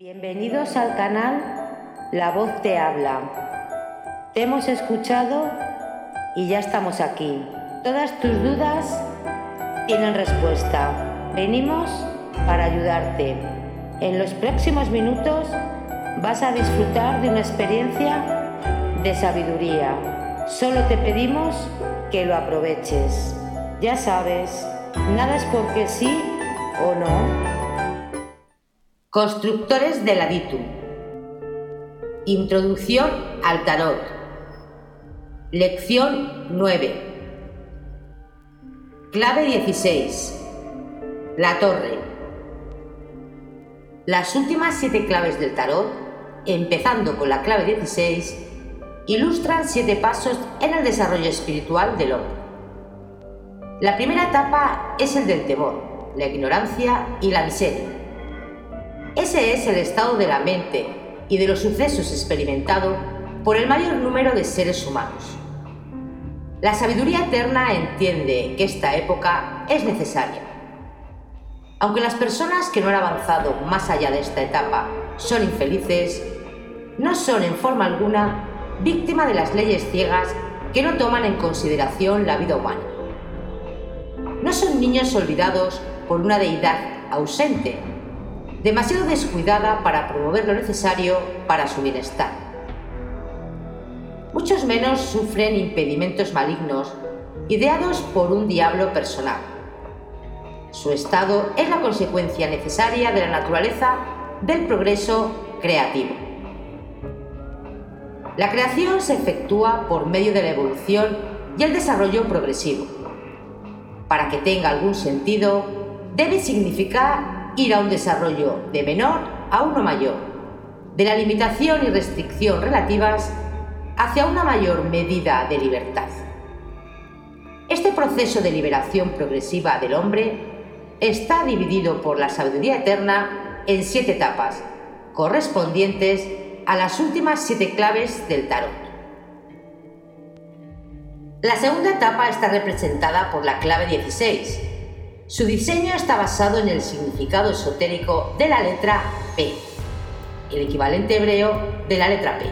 Bienvenidos al canal La Voz Te Habla. Te hemos escuchado y ya estamos aquí. Todas tus dudas tienen respuesta. Venimos para ayudarte. En los próximos minutos vas a disfrutar de una experiencia de sabiduría. Solo te pedimos que lo aproveches. Ya sabes, nada es porque sí o no. Constructores del Aditum. Introducción al tarot. Lección 9. Clave 16. La torre. Las últimas siete claves del tarot, empezando con la clave 16, ilustran siete pasos en el desarrollo espiritual del hombre. La primera etapa es el del temor, la ignorancia y la miseria. Ese es el estado de la mente y de los sucesos experimentado por el mayor número de seres humanos. La sabiduría eterna entiende que esta época es necesaria. Aunque las personas que no han avanzado más allá de esta etapa son infelices, no son en forma alguna víctima de las leyes ciegas que no toman en consideración la vida humana. No son niños olvidados por una deidad ausente, demasiado descuidada para promover lo necesario para su bienestar. Muchos menos sufren impedimentos malignos ideados por un diablo personal. Su estado es la consecuencia necesaria de la naturaleza del progreso creativo. La creación se efectúa por medio de la evolución y el desarrollo progresivo. Para que tenga algún sentido, debe significar ir a un desarrollo de menor a uno mayor, de la limitación y restricción relativas hacia una mayor medida de libertad. Este proceso de liberación progresiva del hombre está dividido por la sabiduría eterna en siete etapas, correspondientes a las últimas siete claves del tarot. La segunda etapa está representada por la clave 16. Su diseño está basado en el significado esotérico de la letra P, el equivalente hebreo de la letra P.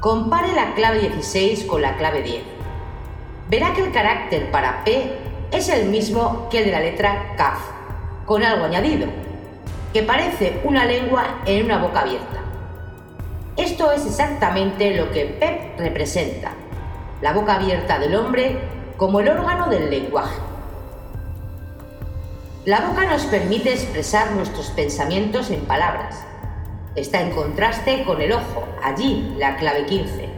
Compare la clave 16 con la clave 10. Verá que el carácter para P es el mismo que el de la letra Kaf, con algo añadido, que parece una lengua en una boca abierta. Esto es exactamente lo que PEP representa, la boca abierta del hombre como el órgano del lenguaje. La boca nos permite expresar nuestros pensamientos en palabras. Está en contraste con el ojo, allí la clave 15,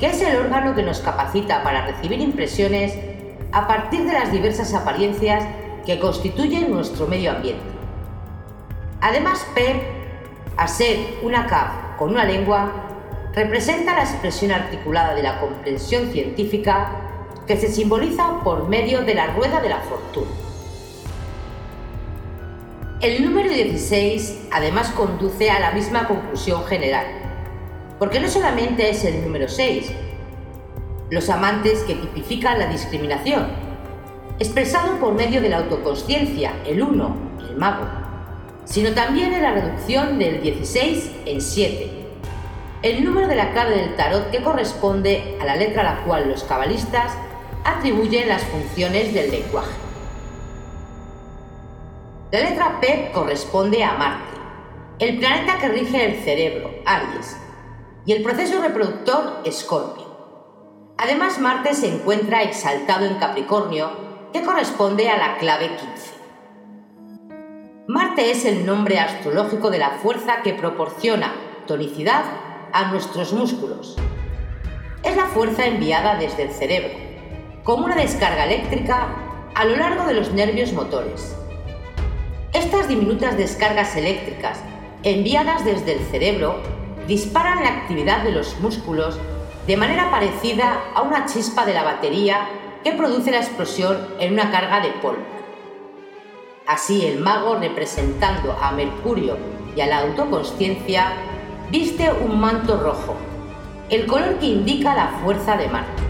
que es el órgano que nos capacita para recibir impresiones a partir de las diversas apariencias que constituyen nuestro medio ambiente. Además, PEP, a ser una CAF con una lengua representa la expresión articulada de la comprensión científica que se simboliza por medio de la rueda de la fortuna. El número 16 además conduce a la misma conclusión general, porque no solamente es el número 6, los amantes que tipifican la discriminación, expresado por medio de la autoconsciencia, el uno, el mago, sino también en la reducción del 16 en 7, el número de la clave del tarot que corresponde a la letra a la cual los cabalistas atribuyen las funciones del lenguaje. La letra P corresponde a Marte, el planeta que rige el cerebro, Aries, y el proceso reproductor, Escorpio. Además, Marte se encuentra exaltado en Capricornio, que corresponde a la clave 15. Marte es el nombre astrológico de la fuerza que proporciona tonicidad a nuestros músculos. Es la fuerza enviada desde el cerebro, como una descarga eléctrica a lo largo de los nervios motores. Estas diminutas descargas eléctricas enviadas desde el cerebro disparan la actividad de los músculos de manera parecida a una chispa de la batería que produce la explosión en una carga de polvo. Así el mago, representando a Mercurio y a la autoconsciencia, viste un manto rojo, el color que indica la fuerza de Marte.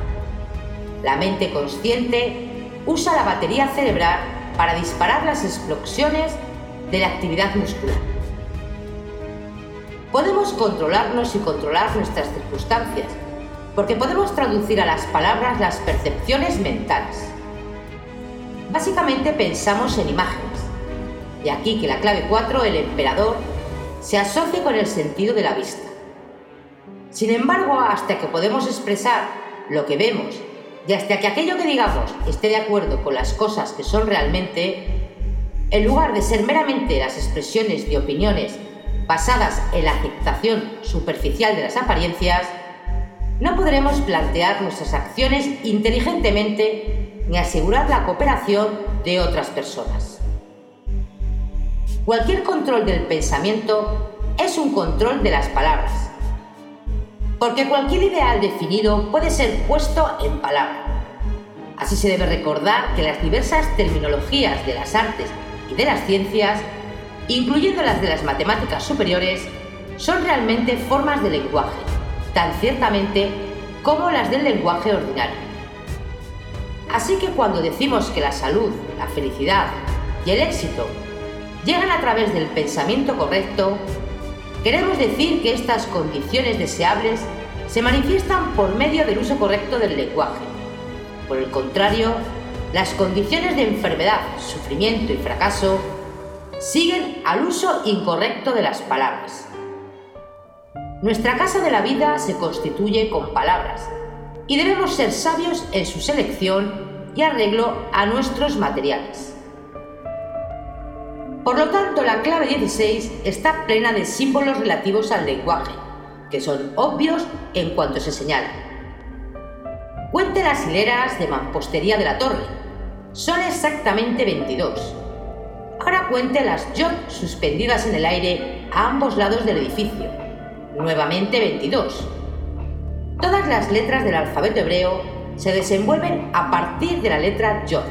La mente consciente usa la batería cerebral para disparar las explosiones de la actividad muscular. Podemos controlarnos y controlar nuestras circunstancias, porque podemos traducir a las palabras las percepciones mentales. Básicamente pensamos en imágenes, y aquí que la clave 4, el emperador, se asocia con el sentido de la vista. Sin embargo, hasta que podemos expresar lo que vemos y hasta que aquello que digamos esté de acuerdo con las cosas que son realmente, en lugar de ser meramente las expresiones de opiniones basadas en la aceptación superficial de las apariencias, no podremos plantear nuestras acciones inteligentemente ni asegurar la cooperación de otras personas. Cualquier control del pensamiento es un control de las palabras, porque cualquier ideal definido puede ser puesto en palabra. Así se debe recordar que las diversas terminologías de las artes y de las ciencias incluyendo las de las matemáticas superiores, son realmente formas de lenguaje, tan ciertamente como las del lenguaje ordinario. Así que cuando decimos que la salud, la felicidad y el éxito llegan a través del pensamiento correcto, queremos decir que estas condiciones deseables se manifiestan por medio del uso correcto del lenguaje. Por el contrario, las condiciones de enfermedad, sufrimiento y fracaso siguen al uso incorrecto de las palabras. Nuestra casa de la vida se constituye con palabras y debemos ser sabios en su selección y arreglo a nuestros materiales. Por lo tanto, la clave 16 está plena de símbolos relativos al lenguaje, que son obvios en cuanto se señalan. Cuente las hileras de mampostería de la torre. Son exactamente 22 Ahora cuente las J suspendidas en el aire a ambos lados del edificio, nuevamente 22. Todas las letras del alfabeto hebreo se desenvuelven a partir de la letra Yod.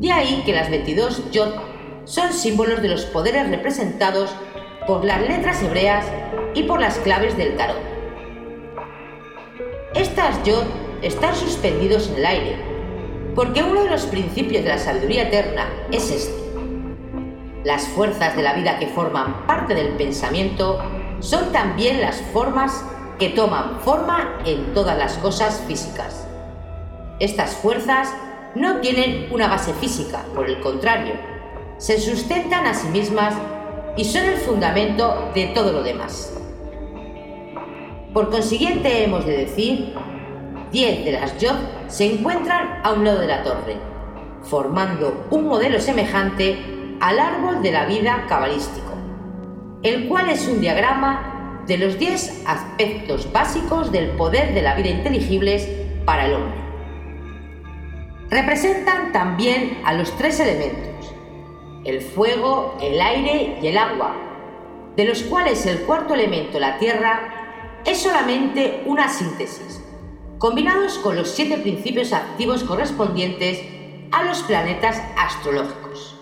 De ahí que las 22 Yod son símbolos de los poderes representados por las letras hebreas y por las claves del tarot. Estas Yod están suspendidos en el aire, porque uno de los principios de la sabiduría eterna es este las fuerzas de la vida que forman parte del pensamiento son también las formas que toman forma en todas las cosas físicas. Estas fuerzas no tienen una base física, por el contrario, se sustentan a sí mismas y son el fundamento de todo lo demás. Por consiguiente, hemos de decir, 10 de las Yod se encuentran a un lado de la torre, formando un modelo semejante al árbol de la vida cabalístico, el cual es un diagrama de los 10 aspectos básicos del poder de la vida inteligibles para el hombre. Representan también a los tres elementos, el fuego, el aire y el agua, de los cuales el cuarto elemento, la tierra, es solamente una síntesis, combinados con los siete principios activos correspondientes a los planetas astrológicos.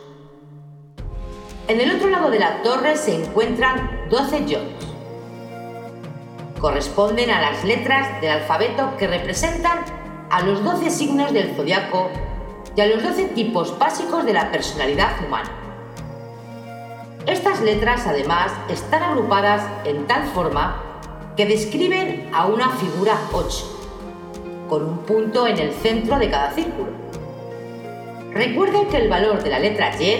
En el otro lado de la torre se encuentran 12 yods. Corresponden a las letras del alfabeto que representan a los 12 signos del zodiaco y a los 12 tipos básicos de la personalidad humana. Estas letras además están agrupadas en tal forma que describen a una figura 8, con un punto en el centro de cada círculo. Recuerden que el valor de la letra Y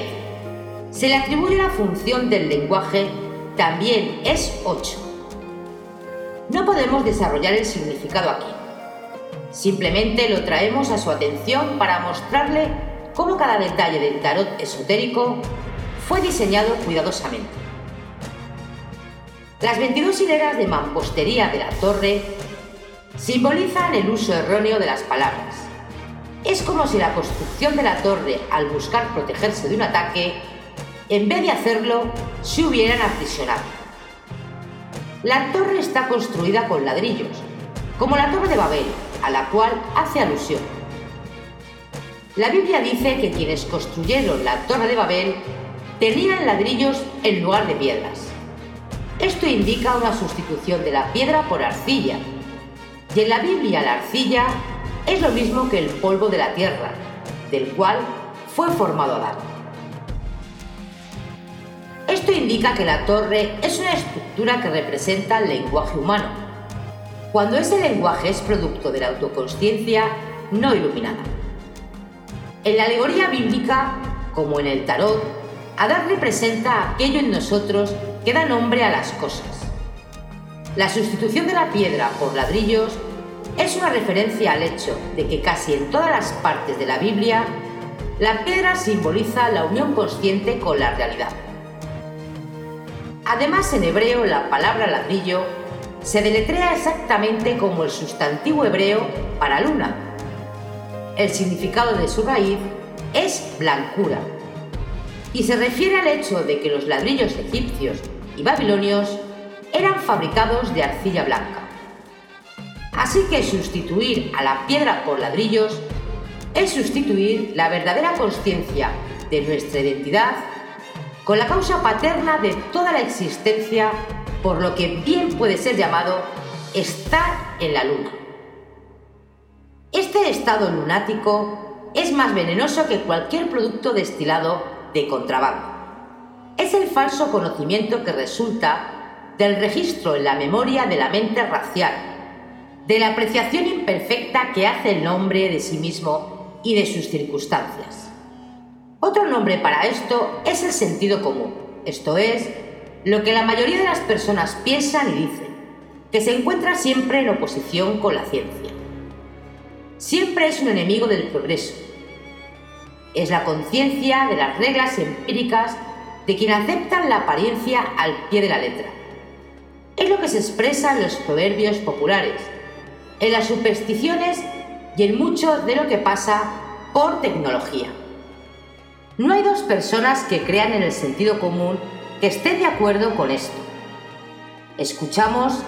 se le atribuye la función del lenguaje también es 8. No podemos desarrollar el significado aquí. Simplemente lo traemos a su atención para mostrarle cómo cada detalle del tarot esotérico fue diseñado cuidadosamente. Las 22 hileras de mampostería de la torre simbolizan el uso erróneo de las palabras. Es como si la construcción de la torre, al buscar protegerse de un ataque, en vez de hacerlo, se hubieran aprisionado. La torre está construida con ladrillos, como la torre de Babel, a la cual hace alusión. La Biblia dice que quienes construyeron la torre de Babel tenían ladrillos en lugar de piedras. Esto indica una sustitución de la piedra por arcilla, y en la Biblia la arcilla es lo mismo que el polvo de la tierra, del cual fue formado Adán. Esto indica que la torre es una estructura que representa el lenguaje humano, cuando ese lenguaje es producto de la autoconsciencia no iluminada. En la alegoría bíblica, como en el tarot, Adán representa aquello en nosotros que da nombre a las cosas. La sustitución de la piedra por ladrillos es una referencia al hecho de que casi en todas las partes de la Biblia, la piedra simboliza la unión consciente con la realidad. Además, en hebreo la palabra ladrillo se deletrea exactamente como el sustantivo hebreo para luna. El significado de su raíz es blancura y se refiere al hecho de que los ladrillos egipcios y babilonios eran fabricados de arcilla blanca. Así que sustituir a la piedra por ladrillos es sustituir la verdadera conciencia de nuestra identidad con la causa paterna de toda la existencia, por lo que bien puede ser llamado estar en la luna. Este estado lunático es más venenoso que cualquier producto destilado de contrabando. Es el falso conocimiento que resulta del registro en la memoria de la mente racial, de la apreciación imperfecta que hace el hombre de sí mismo y de sus circunstancias. Otro nombre para esto es el sentido común, esto es, lo que la mayoría de las personas piensan y dicen, que se encuentra siempre en oposición con la ciencia. Siempre es un enemigo del progreso. Es la conciencia de las reglas empíricas de quien aceptan la apariencia al pie de la letra. Es lo que se expresa en los proverbios populares, en las supersticiones y en mucho de lo que pasa por tecnología. No hay dos personas que crean en el sentido común que estén de acuerdo con esto. Escuchamos,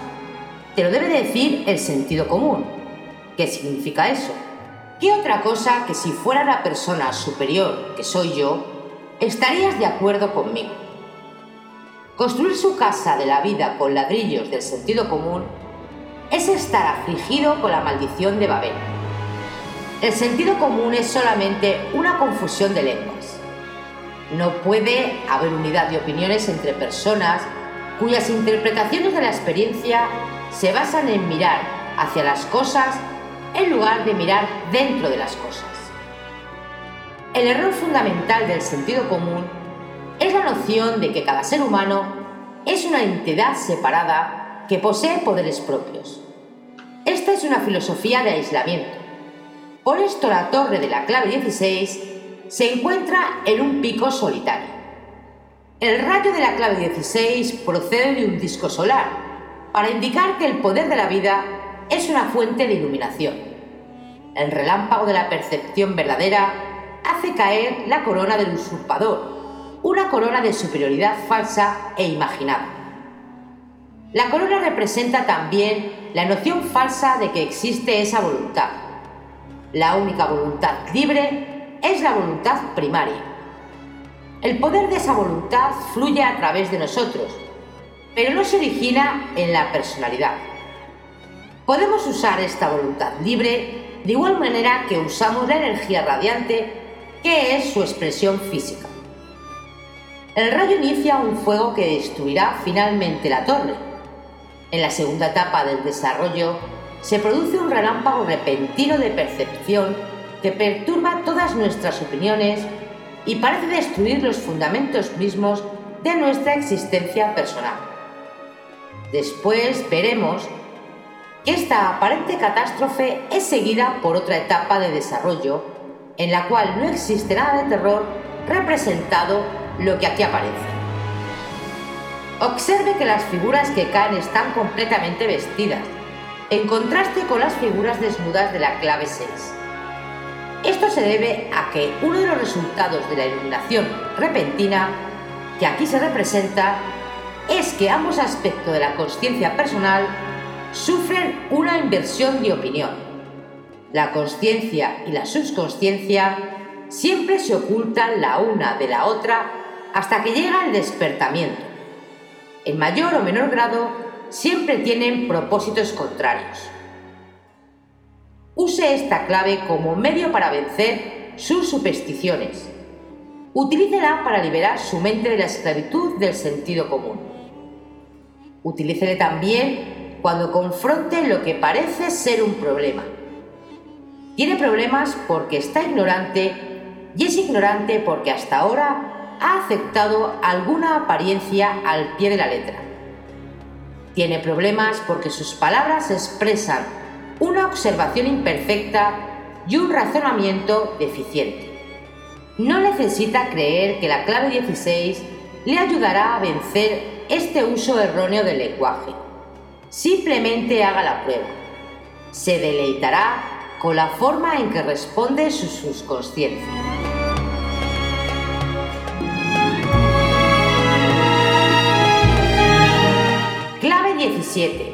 te lo debe decir el sentido común. ¿Qué significa eso? ¿Qué otra cosa que si fuera la persona superior que soy yo, estarías de acuerdo conmigo? Construir su casa de la vida con ladrillos del sentido común es estar afligido con la maldición de Babel. El sentido común es solamente una confusión de lenguas. No puede haber unidad de opiniones entre personas cuyas interpretaciones de la experiencia se basan en mirar hacia las cosas en lugar de mirar dentro de las cosas. El error fundamental del sentido común es la noción de que cada ser humano es una entidad separada que posee poderes propios. Esta es una filosofía de aislamiento. Por esto la torre de la clave 16 se encuentra en un pico solitario. El rayo de la clave 16 procede de un disco solar, para indicar que el poder de la vida es una fuente de iluminación. El relámpago de la percepción verdadera hace caer la corona del usurpador, una corona de superioridad falsa e imaginada. La corona representa también la noción falsa de que existe esa voluntad, la única voluntad libre es la voluntad primaria. El poder de esa voluntad fluye a través de nosotros, pero no se origina en la personalidad. Podemos usar esta voluntad libre de igual manera que usamos la energía radiante, que es su expresión física. El rayo inicia un fuego que destruirá finalmente la torre. En la segunda etapa del desarrollo se produce un relámpago repentino de percepción que perturba todas nuestras opiniones y parece destruir los fundamentos mismos de nuestra existencia personal. Después veremos que esta aparente catástrofe es seguida por otra etapa de desarrollo en la cual no existe nada de terror representado lo que aquí aparece. Observe que las figuras que caen están completamente vestidas, en contraste con las figuras desnudas de la clave 6. Esto se debe a que uno de los resultados de la iluminación repentina, que aquí se representa, es que ambos aspectos de la conciencia personal sufren una inversión de opinión. La conciencia y la subconsciencia siempre se ocultan la una de la otra hasta que llega el despertamiento. En mayor o menor grado, siempre tienen propósitos contrarios use esta clave como medio para vencer sus supersticiones. utilícela para liberar su mente de la esclavitud del sentido común. Utilícele también cuando confronte lo que parece ser un problema. Tiene problemas porque está ignorante y es ignorante porque hasta ahora ha aceptado alguna apariencia al pie de la letra. Tiene problemas porque sus palabras expresan una observación imperfecta y un razonamiento deficiente. No necesita creer que la clave 16 le ayudará a vencer este uso erróneo del lenguaje. Simplemente haga la prueba. Se deleitará con la forma en que responde su subconsciencia. Clave 17.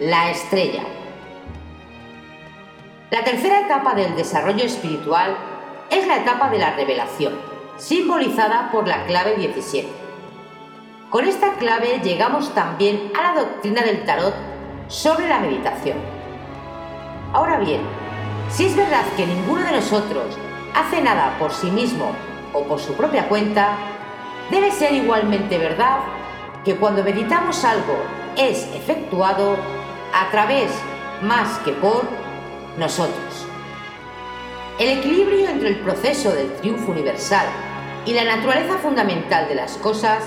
La estrella. La tercera etapa del desarrollo espiritual es la etapa de la revelación, simbolizada por la clave 17. Con esta clave llegamos también a la doctrina del tarot sobre la meditación. Ahora bien, si es verdad que ninguno de nosotros hace nada por sí mismo o por su propia cuenta, debe ser igualmente verdad que cuando meditamos algo es efectuado a través más que por nosotros. El equilibrio entre el proceso del triunfo universal y la naturaleza fundamental de las cosas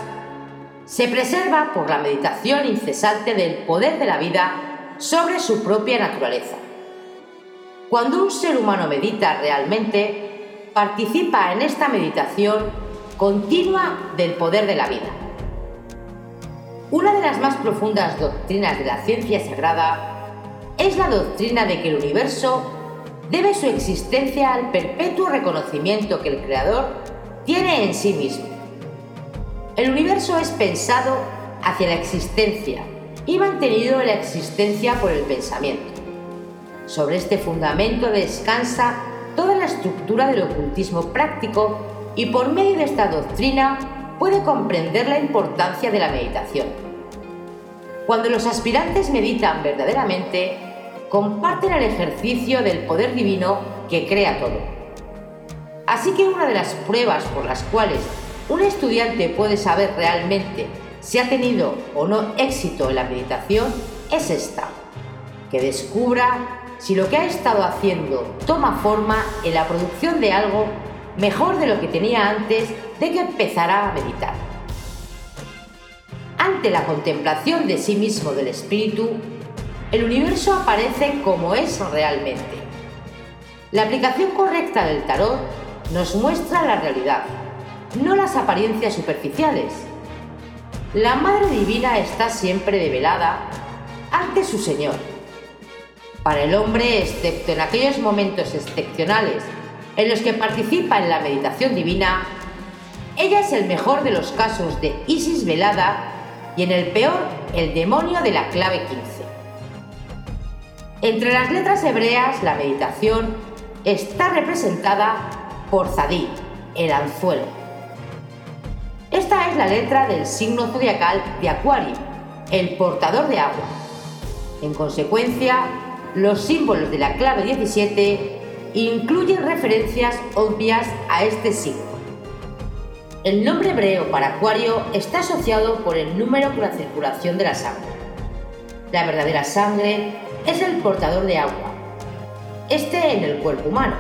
se preserva por la meditación incesante del poder de la vida sobre su propia naturaleza. Cuando un ser humano medita realmente, participa en esta meditación continua del poder de la vida. Una de las más profundas doctrinas de la ciencia sagrada es la doctrina de que el universo debe su existencia al perpetuo reconocimiento que el Creador tiene en sí mismo. El universo es pensado hacia la existencia y mantenido en la existencia por el pensamiento. Sobre este fundamento descansa toda la estructura del ocultismo práctico y por medio de esta doctrina puede comprender la importancia de la meditación. Cuando los aspirantes meditan verdaderamente, comparten el ejercicio del poder divino que crea todo. Así que una de las pruebas por las cuales un estudiante puede saber realmente si ha tenido o no éxito en la meditación es esta, que descubra si lo que ha estado haciendo toma forma en la producción de algo mejor de lo que tenía antes de que empezara a meditar. Ante la contemplación de sí mismo del espíritu, el universo aparece como es realmente. La aplicación correcta del tarot nos muestra la realidad, no las apariencias superficiales. La Madre Divina está siempre develada ante su Señor. Para el hombre, excepto en aquellos momentos excepcionales en los que participa en la meditación divina, ella es el mejor de los casos de Isis velada y en el peor el demonio de la clave 15. Entre las letras hebreas, la meditación está representada por Zadí, el anzuelo. Esta es la letra del signo zodiacal de Acuario, el portador de agua. En consecuencia, los símbolos de la clave 17 incluyen referencias obvias a este signo. El nombre hebreo para Acuario está asociado por el número con la circulación de la sangre. La verdadera sangre es el portador de agua, este en el cuerpo humano.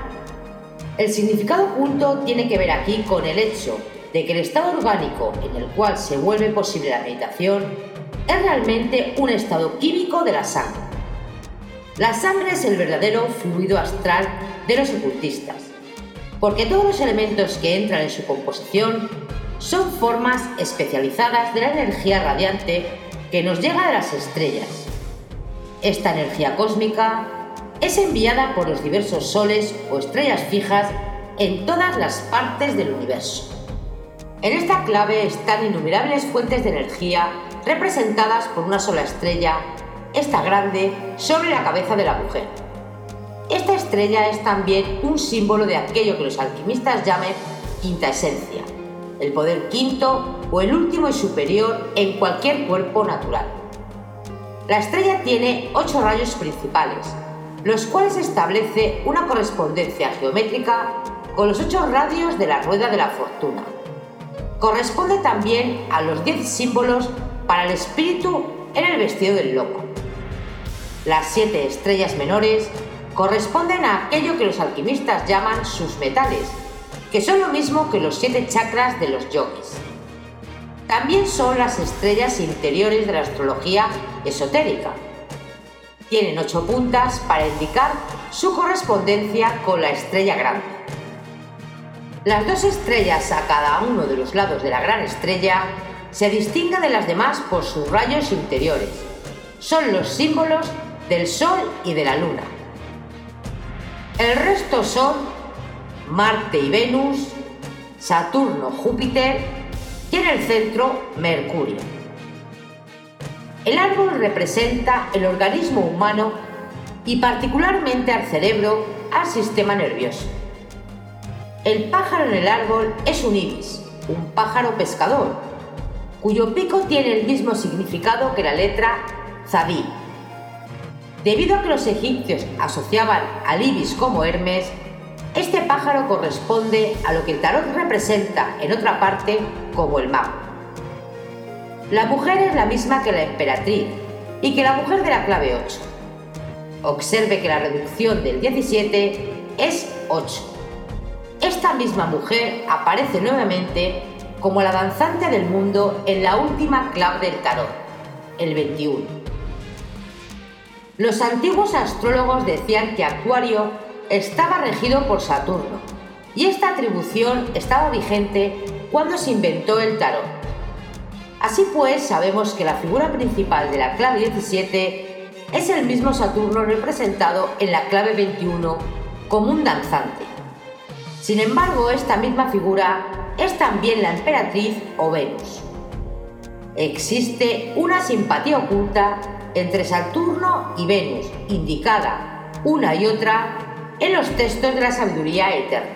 El significado oculto tiene que ver aquí con el hecho de que el estado orgánico en el cual se vuelve posible la meditación es realmente un estado químico de la sangre. La sangre es el verdadero fluido astral de los ocultistas, porque todos los elementos que entran en su composición son formas especializadas de la energía radiante que nos llega de las estrellas esta energía cósmica es enviada por los diversos soles o estrellas fijas en todas las partes del universo. En esta clave están innumerables fuentes de energía representadas por una sola estrella, esta grande, sobre la cabeza de la mujer. Esta estrella es también un símbolo de aquello que los alquimistas llaman quinta esencia, el poder quinto o el último y superior en cualquier cuerpo natural. La estrella tiene ocho rayos principales, los cuales establece una correspondencia geométrica con los ocho radios de la rueda de la fortuna. Corresponde también a los diez símbolos para el espíritu en el vestido del loco. Las siete estrellas menores corresponden a aquello que los alquimistas llaman sus metales, que son lo mismo que los siete chakras de los yogis. También son las estrellas interiores de la astrología esotérica. Tienen ocho puntas para indicar su correspondencia con la estrella grande. Las dos estrellas a cada uno de los lados de la gran estrella se distinguen de las demás por sus rayos interiores. Son los símbolos del Sol y de la Luna. El resto son Marte y Venus, Saturno, Júpiter en el centro Mercurio. El árbol representa el organismo humano y particularmente al cerebro, al sistema nervioso. El pájaro en el árbol es un ibis, un pájaro pescador, cuyo pico tiene el mismo significado que la letra Zadí. Debido a que los egipcios asociaban al ibis como Hermes, este pájaro corresponde a lo que el tarot representa en otra parte como el mago. La mujer es la misma que la emperatriz y que la mujer de la clave 8. Observe que la reducción del 17 es 8. Esta misma mujer aparece nuevamente como la danzante del mundo en la última clave del tarot, el 21. Los antiguos astrólogos decían que Acuario estaba regido por Saturno y esta atribución estaba vigente cuando se inventó el tarot. Así pues, sabemos que la figura principal de la clave 17 es el mismo Saturno representado en la clave 21 como un danzante. Sin embargo, esta misma figura es también la emperatriz o Venus. Existe una simpatía oculta entre Saturno y Venus, indicada una y otra en los textos de la sabiduría eterna.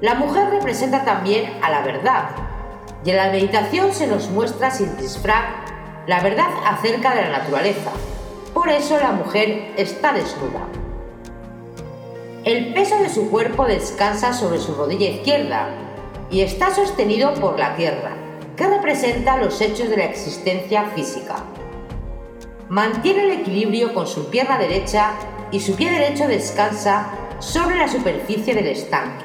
La mujer representa también a la verdad, y en la meditación se nos muestra sin disfraz la verdad acerca de la naturaleza. Por eso la mujer está desnuda. El peso de su cuerpo descansa sobre su rodilla izquierda y está sostenido por la tierra, que representa los hechos de la existencia física. Mantiene el equilibrio con su pierna derecha y su pie derecho descansa sobre la superficie del estanque.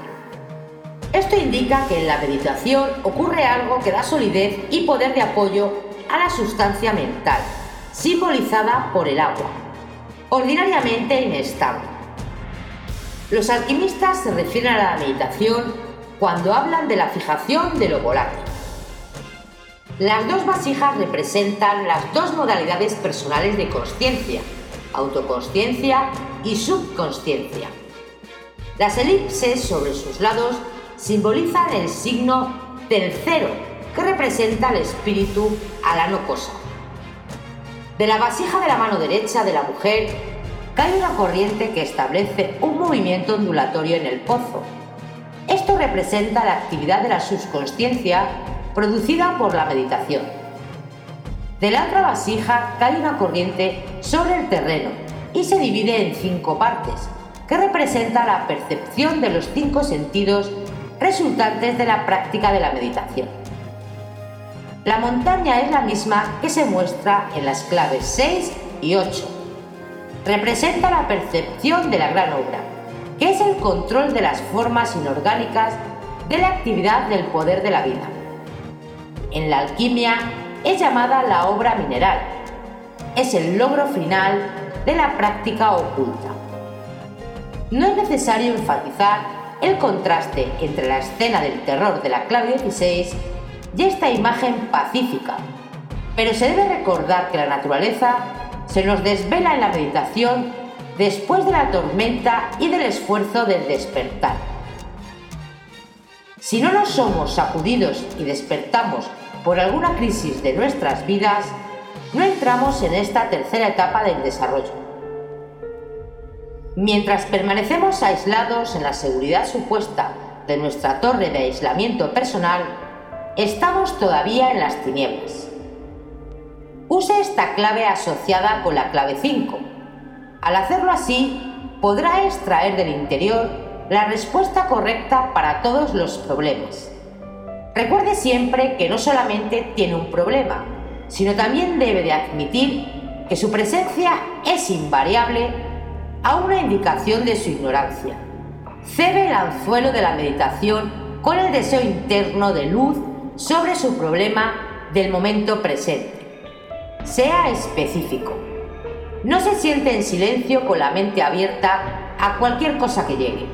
Esto indica que en la meditación ocurre algo que da solidez y poder de apoyo a la sustancia mental, simbolizada por el agua, ordinariamente inestable. Los alquimistas se refieren a la meditación cuando hablan de la fijación de lo volátil. Las dos vasijas representan las dos modalidades personales de conciencia, autoconsciencia y subconsciencia. Las elipses sobre sus lados simbolizan el signo del cero, que representa al espíritu a la no cosa. De la vasija de la mano derecha de la mujer cae una corriente que establece un movimiento ondulatorio en el pozo. Esto representa la actividad de la subconsciencia producida por la meditación. De la otra vasija cae una corriente sobre el terreno y se divide en cinco partes, que representa la percepción de los cinco sentidos resultantes de la práctica de la meditación. La montaña es la misma que se muestra en las claves 6 y 8. Representa la percepción de la gran obra, que es el control de las formas inorgánicas de la actividad del poder de la vida. En la alquimia, es llamada la obra mineral. Es el logro final de la práctica oculta. No es necesario enfatizar el contraste entre la escena del terror de la clave 16 y esta imagen pacífica, pero se debe recordar que la naturaleza se nos desvela en la meditación después de la tormenta y del esfuerzo del despertar. Si no nos somos sacudidos y despertamos por alguna crisis de nuestras vidas, no entramos en esta tercera etapa del desarrollo. Mientras permanecemos aislados en la seguridad supuesta de nuestra torre de aislamiento personal, estamos todavía en las tinieblas. Use esta clave asociada con la clave 5. Al hacerlo así, podrá extraer del interior la respuesta correcta para todos los problemas. Recuerde siempre que no solamente tiene un problema, sino también debe de admitir que su presencia es invariable a una indicación de su ignorancia. Cebe el anzuelo de la meditación con el deseo interno de luz sobre su problema del momento presente. Sea específico. No se siente en silencio con la mente abierta a cualquier cosa que llegue.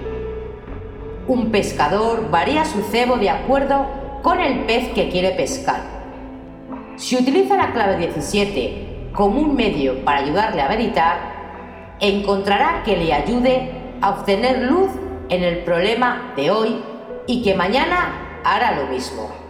Un pescador varía su cebo de acuerdo con el pez que quiere pescar. Si utiliza la clave 17 como un medio para ayudarle a meditar, encontrará que le ayude a obtener luz en el problema de hoy y que mañana hará lo mismo.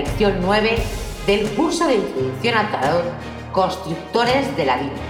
Lección 9 del curso de Introducción al Tarot Constructores de la Vida.